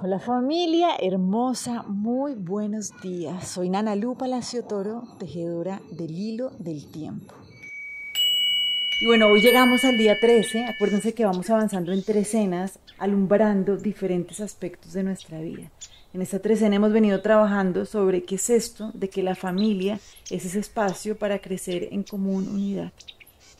Hola familia hermosa, muy buenos días. Soy Nana Lu Palacio Toro, tejedora del hilo del tiempo. Y bueno, hoy llegamos al día 13. Acuérdense que vamos avanzando en trecenas, alumbrando diferentes aspectos de nuestra vida. En esta trecena hemos venido trabajando sobre qué es esto de que la familia es ese espacio para crecer en común unidad.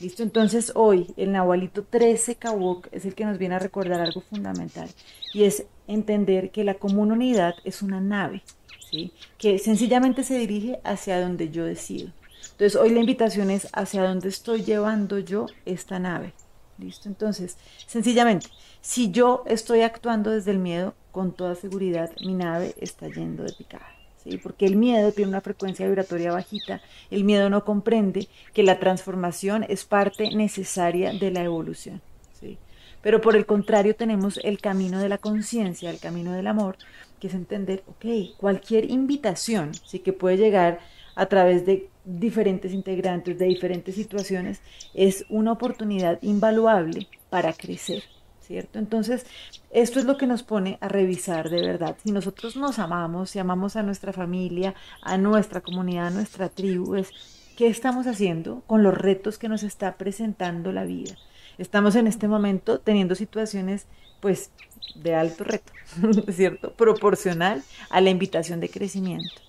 Listo, entonces hoy el Nahualito 13 Kabuk es el que nos viene a recordar algo fundamental y es entender que la común unidad es una nave, ¿sí? que sencillamente se dirige hacia donde yo decido. Entonces hoy la invitación es hacia dónde estoy llevando yo esta nave. Listo, entonces sencillamente, si yo estoy actuando desde el miedo, con toda seguridad mi nave está yendo de picada porque el miedo tiene una frecuencia vibratoria bajita, el miedo no comprende que la transformación es parte necesaria de la evolución. ¿sí? Pero por el contrario tenemos el camino de la conciencia, el camino del amor, que es entender, ok, cualquier invitación, sí que puede llegar a través de diferentes integrantes, de diferentes situaciones, es una oportunidad invaluable para crecer. ¿Cierto? Entonces, esto es lo que nos pone a revisar de verdad. Si nosotros nos amamos, si amamos a nuestra familia, a nuestra comunidad, a nuestra tribu, es qué estamos haciendo con los retos que nos está presentando la vida. Estamos en este momento teniendo situaciones, pues, de alto reto, ¿cierto? Proporcional a la invitación de crecimiento.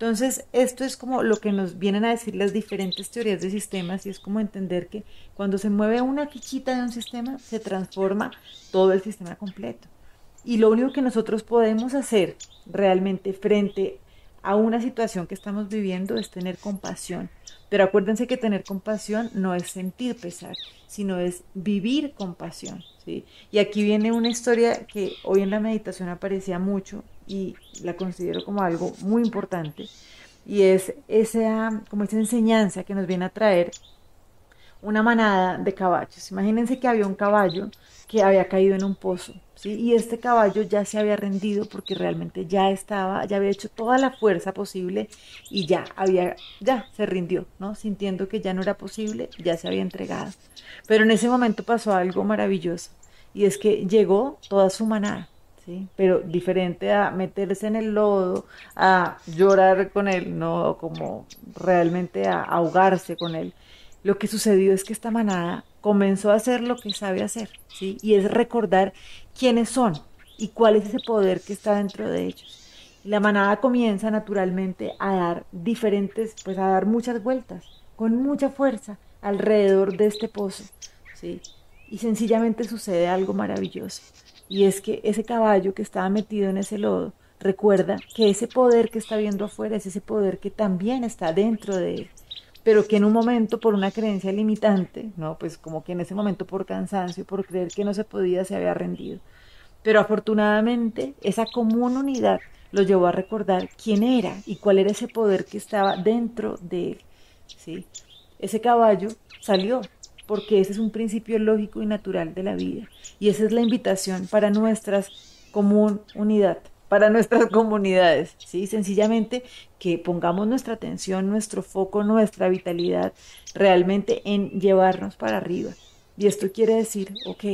Entonces, esto es como lo que nos vienen a decir las diferentes teorías de sistemas y es como entender que cuando se mueve una fichita de un sistema, se transforma todo el sistema completo. Y lo único que nosotros podemos hacer realmente frente a una situación que estamos viviendo es tener compasión. Pero acuérdense que tener compasión no es sentir pesar, sino es vivir compasión. ¿sí? Y aquí viene una historia que hoy en la meditación aparecía mucho y la considero como algo muy importante y es esa, como esa enseñanza que nos viene a traer una manada de caballos. Imagínense que había un caballo que había caído en un pozo, ¿sí? Y este caballo ya se había rendido porque realmente ya estaba, ya había hecho toda la fuerza posible y ya había, ya se rindió, ¿no? Sintiendo que ya no era posible, ya se había entregado. Pero en ese momento pasó algo maravilloso y es que llegó toda su manada pero diferente a meterse en el lodo, a llorar con él, no como realmente a ahogarse con él. Lo que sucedió es que esta manada comenzó a hacer lo que sabe hacer, ¿sí? Y es recordar quiénes son y cuál es ese poder que está dentro de ellos. La manada comienza naturalmente a dar diferentes, pues a dar muchas vueltas, con mucha fuerza alrededor de este pozo, ¿sí? Y sencillamente sucede algo maravilloso. Y es que ese caballo que estaba metido en ese lodo recuerda que ese poder que está viendo afuera es ese poder que también está dentro de él, pero que en un momento por una creencia limitante, no, pues como que en ese momento por cansancio, por creer que no se podía, se había rendido. Pero afortunadamente esa común unidad lo llevó a recordar quién era y cuál era ese poder que estaba dentro de él. ¿sí? Ese caballo salió porque ese es un principio lógico y natural de la vida. Y esa es la invitación para nuestras común unidad, para nuestras comunidades, ¿sí? Sencillamente que pongamos nuestra atención, nuestro foco, nuestra vitalidad realmente en llevarnos para arriba. Y esto quiere decir, ok,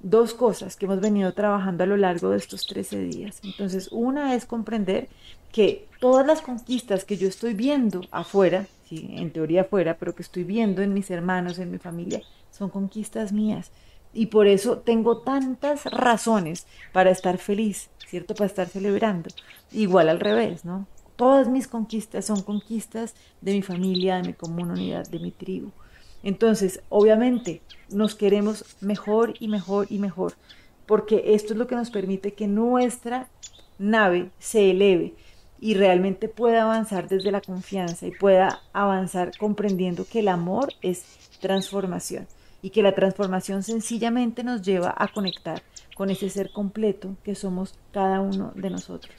dos cosas que hemos venido trabajando a lo largo de estos 13 días. Entonces, una es comprender que todas las conquistas que yo estoy viendo afuera, en teoría fuera, pero que estoy viendo en mis hermanos, en mi familia, son conquistas mías. Y por eso tengo tantas razones para estar feliz, ¿cierto? Para estar celebrando. Igual al revés, ¿no? Todas mis conquistas son conquistas de mi familia, de mi comunidad, de mi tribu. Entonces, obviamente, nos queremos mejor y mejor y mejor, porque esto es lo que nos permite que nuestra nave se eleve y realmente pueda avanzar desde la confianza y pueda avanzar comprendiendo que el amor es transformación y que la transformación sencillamente nos lleva a conectar con ese ser completo que somos cada uno de nosotros.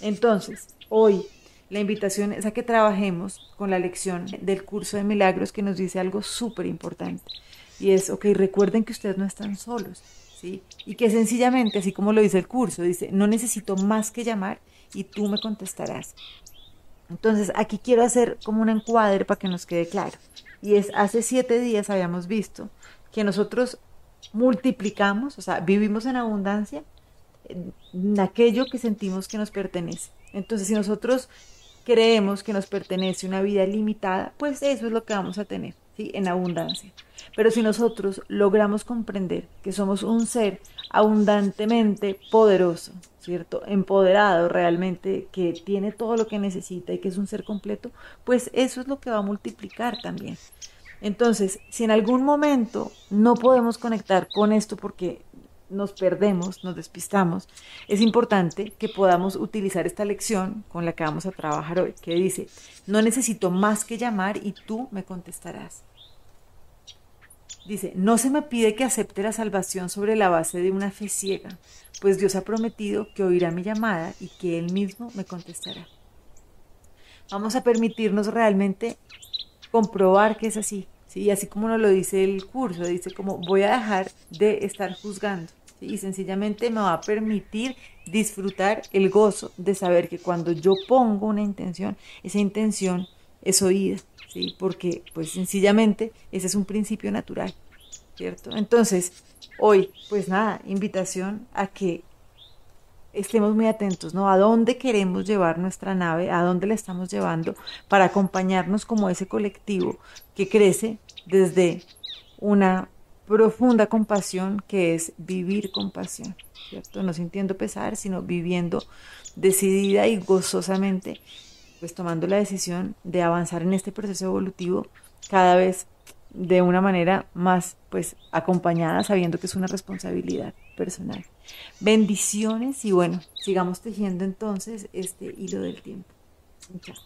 Entonces, hoy la invitación es a que trabajemos con la lección del curso de milagros que nos dice algo súper importante. Y es, ok, recuerden que ustedes no están solos, ¿sí? Y que sencillamente, así como lo dice el curso, dice, no necesito más que llamar y tú me contestarás. Entonces, aquí quiero hacer como un encuadre para que nos quede claro. Y es, hace siete días habíamos visto que nosotros multiplicamos, o sea, vivimos en abundancia en aquello que sentimos que nos pertenece. Entonces, si nosotros creemos que nos pertenece una vida limitada, pues eso es lo que vamos a tener, En abundancia. Pero si nosotros logramos comprender que somos un ser abundantemente poderoso, ¿cierto? Empoderado realmente, que tiene todo lo que necesita y que es un ser completo, pues eso es lo que va a multiplicar también. Entonces, si en algún momento no podemos conectar con esto porque nos perdemos, nos despistamos, es importante que podamos utilizar esta lección con la que vamos a trabajar hoy, que dice, no necesito más que llamar y tú me contestarás. Dice, no se me pide que acepte la salvación sobre la base de una fe ciega, pues Dios ha prometido que oirá mi llamada y que Él mismo me contestará. Vamos a permitirnos realmente comprobar que es así, ¿sí? así como nos lo dice el curso, dice como voy a dejar de estar juzgando y sencillamente me va a permitir disfrutar el gozo de saber que cuando yo pongo una intención, esa intención es oída, ¿sí? porque pues sencillamente ese es un principio natural, ¿cierto? Entonces, hoy, pues nada, invitación a que estemos muy atentos, ¿no? A dónde queremos llevar nuestra nave, a dónde la estamos llevando para acompañarnos como ese colectivo que crece desde una profunda compasión que es vivir con pasión, ¿cierto? No sintiendo pesar, sino viviendo decidida y gozosamente pues tomando la decisión de avanzar en este proceso evolutivo cada vez de una manera más pues acompañada sabiendo que es una responsabilidad personal. Bendiciones y bueno, sigamos tejiendo entonces este hilo del tiempo. Chao.